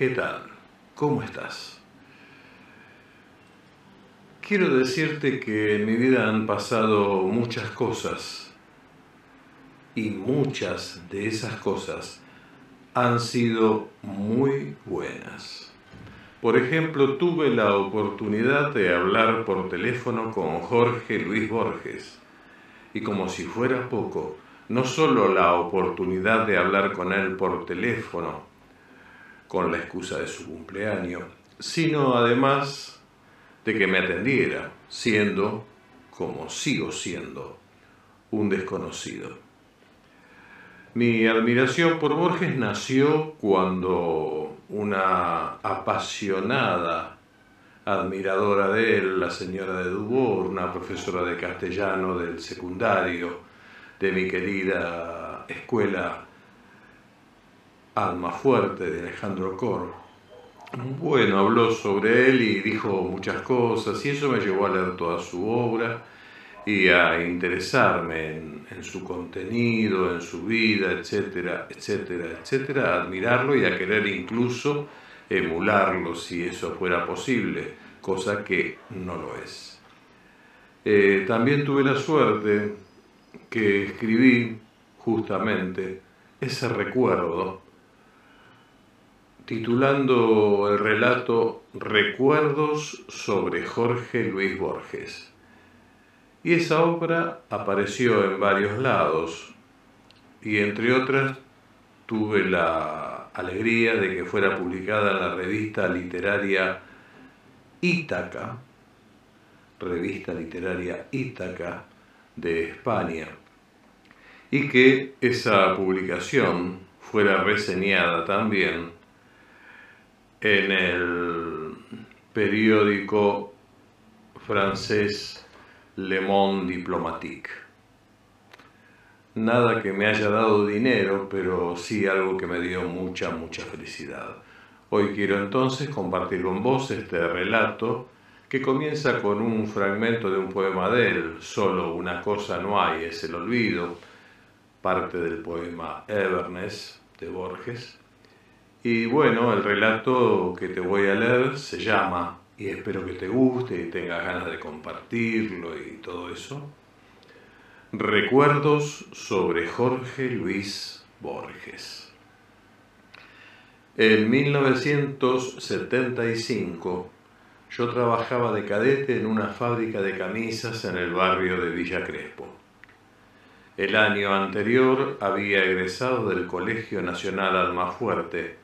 ¿qué tal? ¿Cómo estás? Quiero decirte que en mi vida han pasado muchas cosas y muchas de esas cosas han sido muy buenas. Por ejemplo, tuve la oportunidad de hablar por teléfono con Jorge Luis Borges y como si fuera poco, no solo la oportunidad de hablar con él por teléfono, con la excusa de su cumpleaños, sino además de que me atendiera, siendo, como sigo siendo, un desconocido. Mi admiración por Borges nació cuando una apasionada admiradora de él, la señora de Dubor, una profesora de castellano del secundario, de mi querida escuela Alma Fuerte de Alejandro Cor. Bueno, habló sobre él y dijo muchas cosas y eso me llevó a leer toda su obra y a interesarme en, su contenido, en su vida, etcétera, etcétera, etcétera, a admirarlo y a querer incluso emularlo si eso fuera posible, cosa que no lo es. Eh, también tuve la suerte que escribí justamente ese recuerdo titulando el relato Recuerdos sobre Jorge Luis Borges. Y esa obra apareció en varios lados y entre otras tuve la alegría de que fuera publicada en la revista literaria Ítaca, revista literaria Ítaca de España, y que esa publicación fuera reseñada también en el periódico francés Le Monde Diplomatique. Nada que me haya dado dinero, pero sí algo que me dio mucha, mucha felicidad. Hoy quiero entonces compartir con vos este relato que comienza con un fragmento de un poema de él, solo una cosa no hay, es el olvido, parte del poema Everness de Borges, y bueno, el relato que te voy a leer se llama, y espero que te guste y tengas ganas de compartirlo y todo eso, Recuerdos sobre Jorge Luis Borges. En 1975 yo trabajaba de cadete en una fábrica de camisas en el barrio de Villa Crespo. El año anterior había egresado del Colegio Nacional Almafuerte,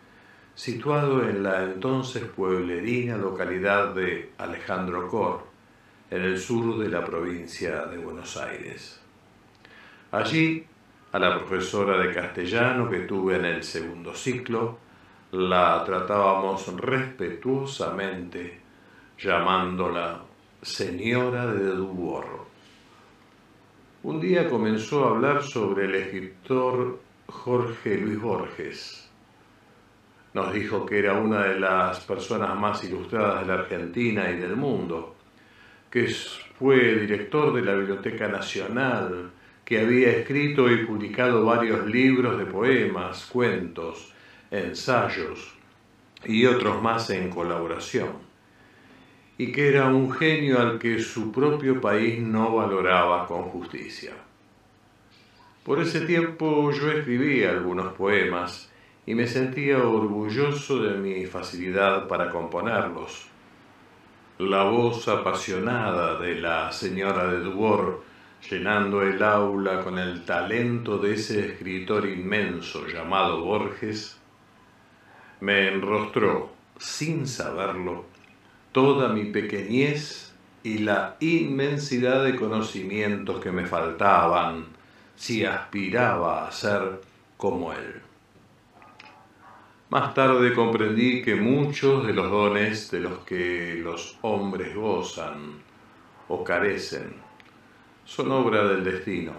situado en la entonces pueblerina localidad de Alejandro Cor, en el sur de la provincia de Buenos Aires. Allí, a la profesora de castellano que tuve en el segundo ciclo, la tratábamos respetuosamente, llamándola señora de Duborro. Un día comenzó a hablar sobre el escritor Jorge Luis Borges, nos dijo que era una de las personas más ilustradas de la Argentina y del mundo, que fue director de la Biblioteca Nacional, que había escrito y publicado varios libros de poemas, cuentos, ensayos y otros más en colaboración, y que era un genio al que su propio país no valoraba con justicia. Por ese tiempo yo escribí algunos poemas, y me sentía orgulloso de mi facilidad para componerlos. La voz apasionada de la señora de Dubord llenando el aula con el talento de ese escritor inmenso llamado Borges, me enrostró, sin saberlo, toda mi pequeñez y la inmensidad de conocimientos que me faltaban si aspiraba a ser como él. Más tarde comprendí que muchos de los dones de los que los hombres gozan o carecen son obra del destino.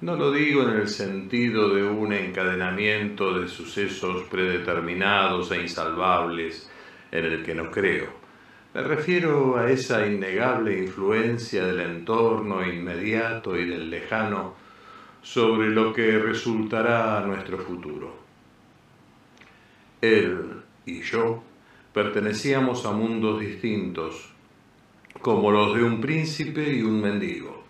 No lo digo en el sentido de un encadenamiento de sucesos predeterminados e insalvables en el que no creo. Me refiero a esa innegable influencia del entorno inmediato y del lejano sobre lo que resultará nuestro futuro. Él y yo pertenecíamos a mundos distintos, como los de un príncipe y un mendigo,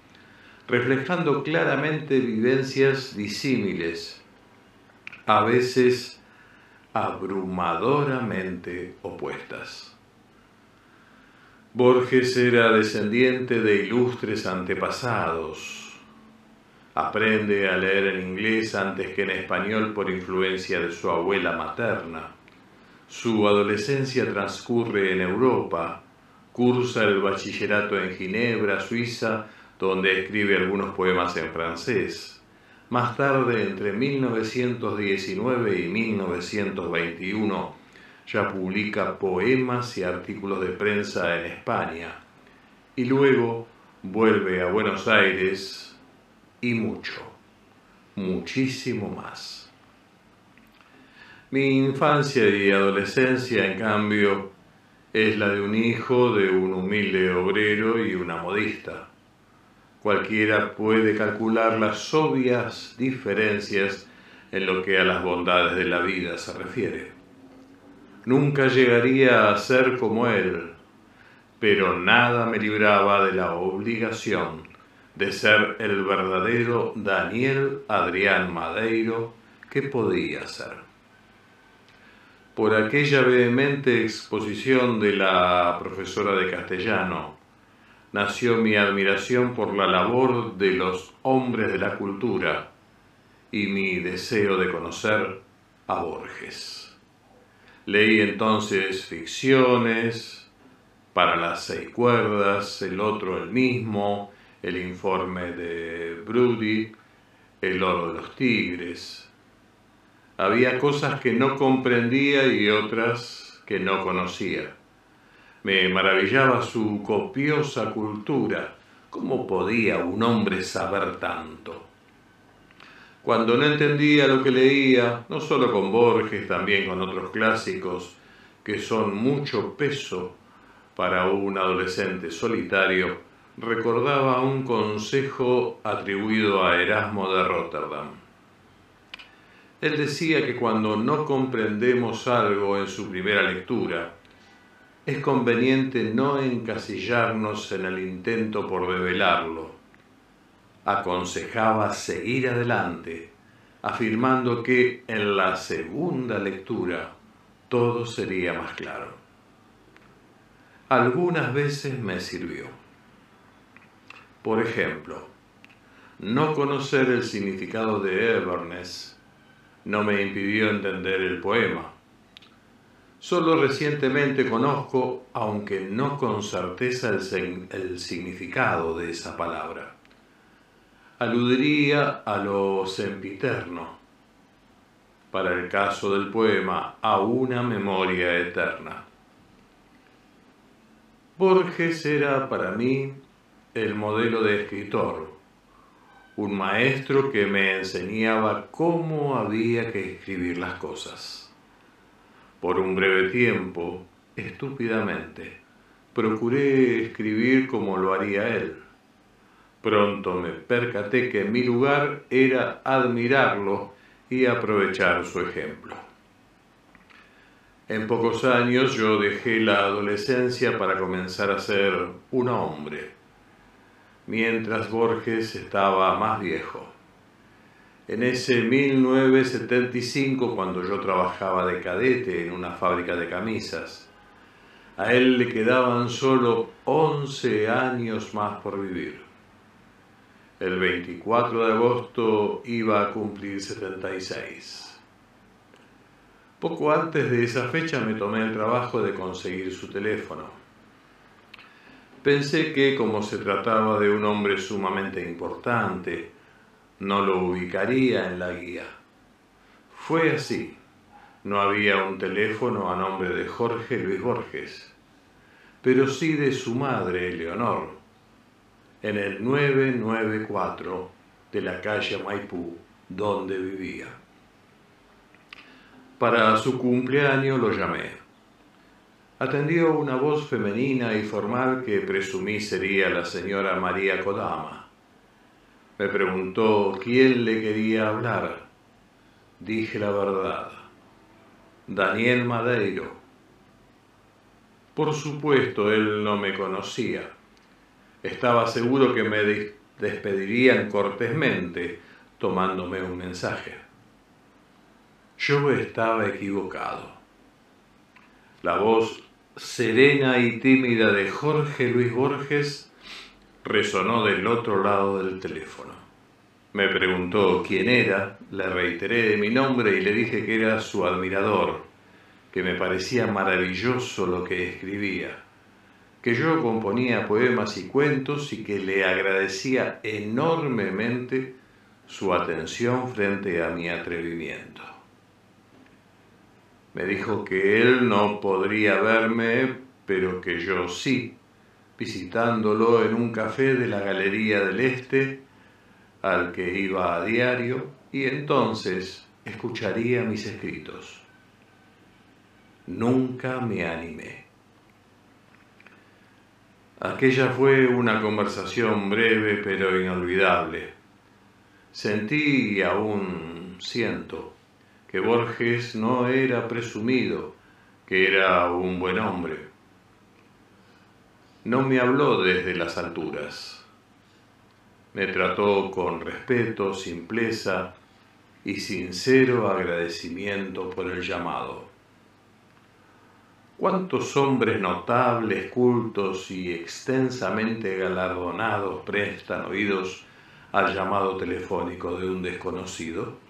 reflejando claramente vivencias disímiles, a veces abrumadoramente opuestas. Borges era descendiente de ilustres antepasados. Aprende a leer en inglés antes que en español por influencia de su abuela materna. Su adolescencia transcurre en Europa. Cursa el bachillerato en Ginebra, Suiza, donde escribe algunos poemas en francés. Más tarde, entre 1919 y 1921, ya publica poemas y artículos de prensa en España y luego vuelve a Buenos Aires y mucho, muchísimo más. Mi infancia y adolescencia, en cambio, es la de un hijo de un humilde obrero y una modista. Cualquiera puede calcular las obvias diferencias en lo que a las bondades de la vida se refiere. Nunca llegaría a ser como él, pero nada me libraba de la obligación de ser el verdadero Daniel Adrián Madeiro que podía ser. Por aquella vehemente exposición de la profesora de castellano, nació mi admiración por la labor de los hombres de la cultura y mi deseo de conocer a Borges. Leí entonces ficciones para las seis cuerdas, el otro el mismo, el informe de Brody, el oro de los tigres. Había cosas que no comprendía y otras que no conocía. Me maravillaba su copiosa cultura. ¿Cómo podía un hombre saber tanto? Cuando no entendía lo que leía, no solo con Borges, también con otros clásicos, que son mucho peso para un adolescente solitario, recordaba un consejo atribuido a Erasmo de Rotterdam. Él decía que cuando no comprendemos algo en su primera lectura, es conveniente no encasillarnos en el intento por develarlo, aconsejaba seguir adelante, afirmando que en la segunda lectura todo sería más claro. Algunas veces me sirvió. Por ejemplo, no conocer el significado de Everness no me impidió entender el poema. Solo recientemente conozco, aunque no con certeza, el, el significado de esa palabra aludiría a lo sempiterno, para el caso del poema A una memoria eterna. Borges era para mí el modelo de escritor, un maestro que me enseñaba cómo había que escribir las cosas. Por un breve tiempo, estúpidamente, procuré escribir como lo haría él Pronto me percaté que mi lugar era admirarlo y aprovechar su ejemplo. En pocos años yo dejé la adolescencia para comenzar a ser un hombre, mientras Borges estaba más viejo. En ese 1975, cuando yo trabajaba de cadete en una fábrica de camisas, a él le quedaban solo 11 años más por vivir. El 24 de agosto iba a cumplir 76. Poco antes de esa fecha me tomé el trabajo de conseguir su teléfono. Pensé que como se trataba de un hombre sumamente importante, no lo ubicaría en la guía. Fue así. No había un teléfono a nombre de Jorge Luis Borges, pero sí de su madre, Leonor en el 994 de la calle Maipú, donde vivía. Para su cumpleaños lo llamé. Atendió una voz femenina y formal que presumí sería la señora María Kodama. Me preguntó quién le quería hablar. Dije la verdad. Daniel Madeiro. Por supuesto, él no me conocía. Estaba seguro que me despedirían cortésmente tomándome un mensaje. Yo estaba equivocado. La voz serena y tímida de Jorge Luis Borges resonó del otro lado del teléfono. Me preguntó quién era, le reiteré mi nombre y le dije que era su admirador, que me parecía maravilloso lo que escribía, que yo componía poemas y cuentos y que le agradecía enormemente su atención frente a mi atrevimiento. Me dijo que él no podría verme, pero que yo sí, visitándolo en un café de la Galería del Este, al que iba a diario, y entonces escucharía mis escritos. Nunca me animé. Aquella fue una conversación breve pero inolvidable. Sentí y aún siento que Borges no era presumido, que era un buen hombre. No me habló desde las alturas. Me trató con respeto, simpleza y sincero agradecimiento por el llamado. ¿Cuántos hombres notables, cultos y extensamente galardonados prestan oídos al llamado telefónico de un desconocido?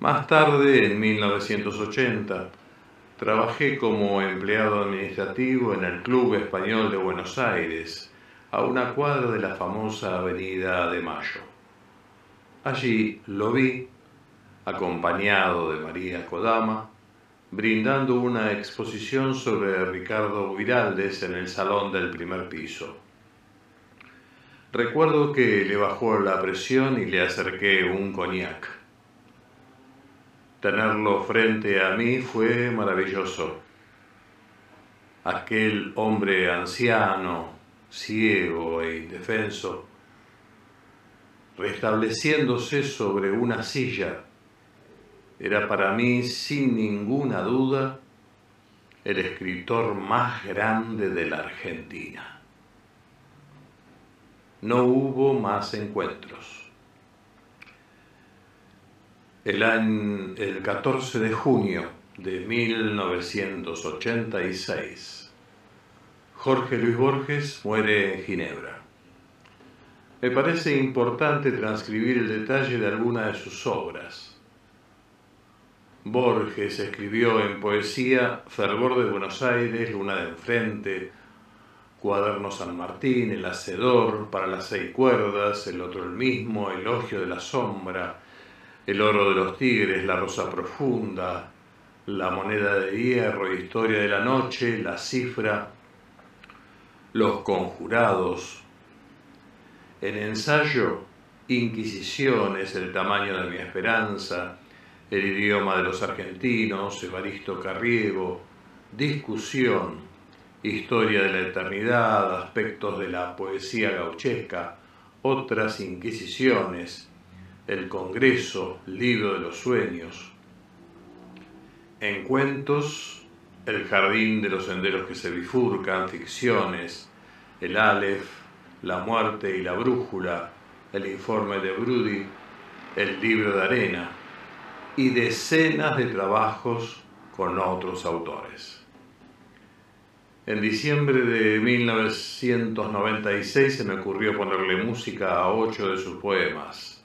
Más tarde, en 1980, trabajé como empleado administrativo en el Club Español de Buenos Aires, a una cuadra de la famosa Avenida de Mayo. Allí lo vi, acompañado de María Kodama, brindando una exposición sobre Ricardo Viraldes en el salón del primer piso. Recuerdo que le bajó la presión y le acerqué un coñac. Tenerlo frente a mí fue maravilloso. Aquel hombre anciano, ciego e indefenso, restableciéndose sobre una silla, era para mí, sin ninguna duda, el escritor más grande de la Argentina. No hubo más encuentros. El, año, el 14 de junio de 1986, Jorge Luis Borges muere en Ginebra. Me parece importante transcribir el detalle de alguna de sus obras. Borges escribió en poesía Fervor de Buenos Aires, Luna de Enfrente, Cuaderno San Martín, El Hacedor, Para las Seis Cuerdas, El Otro el Mismo, Elogio de la Sombra, el oro de los tigres, la rosa profunda, la moneda de hierro, historia de la noche, la cifra, los conjurados. En ensayo, Inquisiciones, el tamaño de mi esperanza, el idioma de los argentinos, Evaristo Carriego, discusión, historia de la eternidad, aspectos de la poesía gauchesca, otras inquisiciones, el Congreso, Libro de los Sueños. En cuentos, El Jardín de los Senderos que se bifurcan, ficciones, El Aleph, La Muerte y la Brújula, El Informe de Brudi, El Libro de Arena y decenas de trabajos con otros autores. En diciembre de 1996 se me ocurrió ponerle música a ocho de sus poemas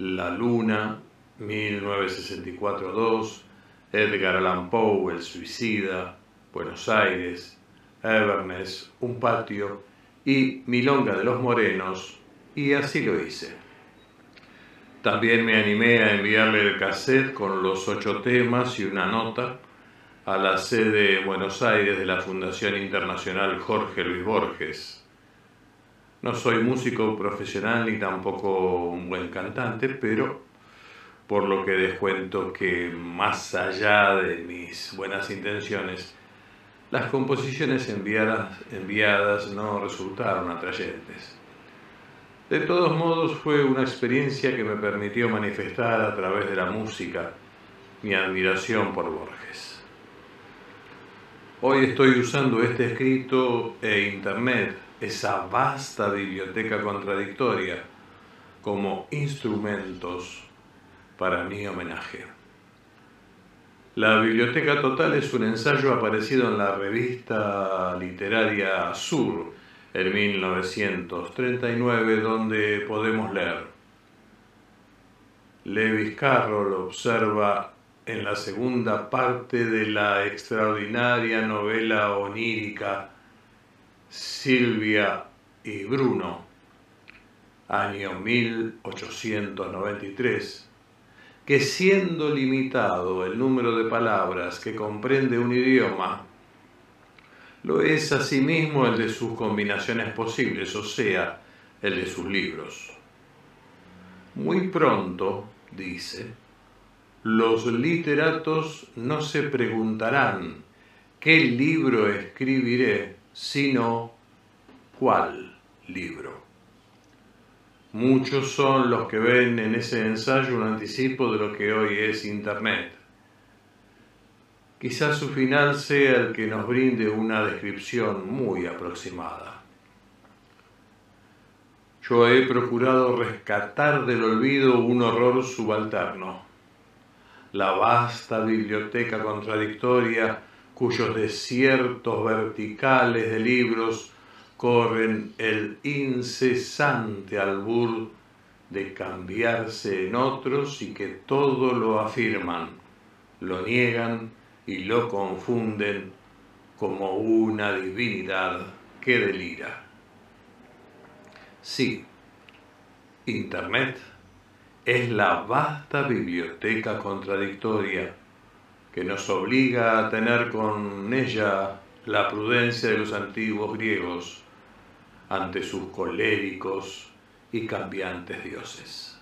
la Luna, 1964-2, Edgar Allan Poe, El Suicida, Buenos Aires, Everness, Un Patio y Milonga de los Morenos, y así lo hice. También me animé a enviarle el cassette con los ocho temas y una nota a la sede Buenos Aires de la Fundación Internacional Jorge Luis Borges no soy músico profesional ni tampoco un buen cantante, pero por lo que descuento que más allá de mis buenas intenciones, las composiciones enviadas, no resultaron atrayentes. De todos modos fue una experiencia que me permitió manifestar a través de la música mi admiración por Borges. Hoy estoy usando este escrito e Internet, esa vasta biblioteca contradictoria, como instrumentos para mi homenaje. La Biblioteca Total es un ensayo aparecido en la revista literaria Sur en 1939, donde podemos leer. Lewis Carroll observa en la segunda parte de la extraordinaria novela onírica Silvia y Bruno, año 1893, que siendo limitado el número de palabras que comprende un idioma, lo es asimismo el de sus combinaciones posibles, o sea, el de sus libros. Muy pronto, dice, los literatos no se preguntarán qué libro escribiré, sino cuál libro. Muchos son los que ven en ese ensayo un anticipo de lo que hoy es Internet. Quizás su final sea el que nos brinde una descripción muy aproximada. Yo he procurado rescatar del olvido un horror subalterno, la vasta biblioteca contradictoria cuyos desiertos verticales de libros corren el incesante albur de cambiarse en otros y que todo lo afirman, lo niegan y lo confunden como una divinidad que delira. Sí, Internet es la vasta biblioteca contradictoria que nos obliga a tener con ella la prudencia de los antiguos griegos ante sus coléricos y cambiantes dioses.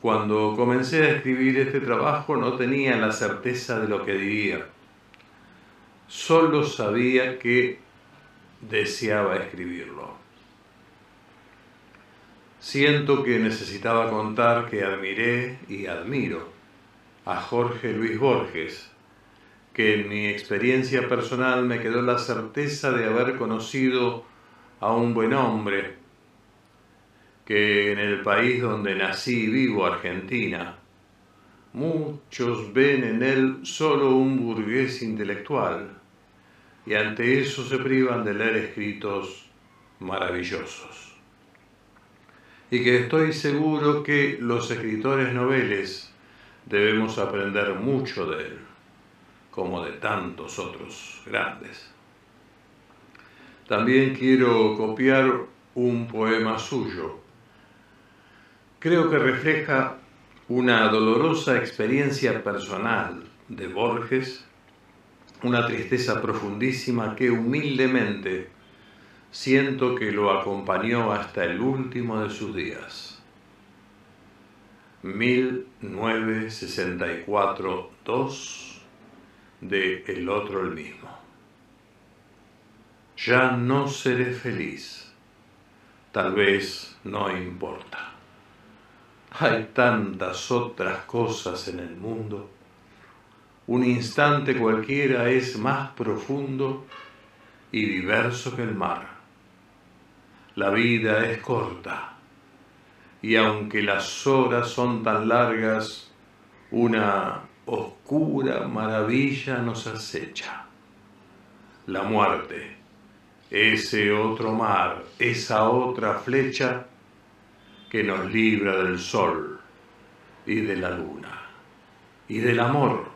Cuando comencé a escribir este trabajo no tenía la certeza de lo que diría. Solo sabía que deseaba escribirlo. Siento que necesitaba contar que admiré y admiro a Jorge Luis Borges, que en mi experiencia personal me quedó la certeza de haber conocido a un buen hombre, que en el país donde nací y vivo, Argentina, muchos ven en él solo un burgués intelectual, y ante eso se privan de leer escritos maravillosos. Y que estoy seguro que los escritores noveles debemos aprender mucho de él como de tantos otros grandes. También quiero copiar un poema suyo. Creo que refleja una dolorosa experiencia personal de Borges, una tristeza profundísima que humildemente siento que lo acompañó hasta el último de sus días. 1964-2 de el otro el mismo. Ya no seré feliz, tal vez no importa. Hay tantas otras cosas en el mundo. Un instante cualquiera es más profundo y diverso que el mar. La vida es corta y aunque las horas son tan largas, una oscura maravilla nos acecha. La muerte, ese otro mar, esa otra flecha que nos libra del sol y de la luna y del amor.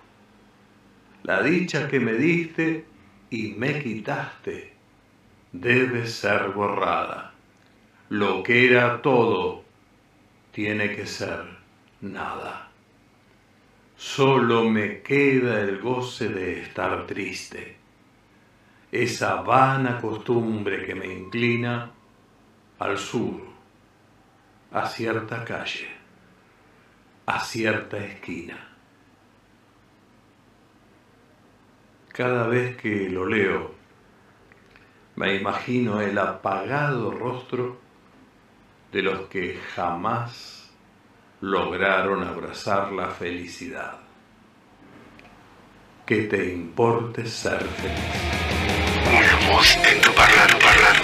La dicha que me diste y me quitaste debe ser borrada. Lo que era todo tiene que ser nada. Solo me queda el goce de estar triste, esa vana costumbre que me inclina al sur, a cierta calle, a cierta esquina. Cada vez que lo leo, me imagino el apagado rostro de los que jamás lograron abrazar la felicidad. Que te importe ser feliz. En tu.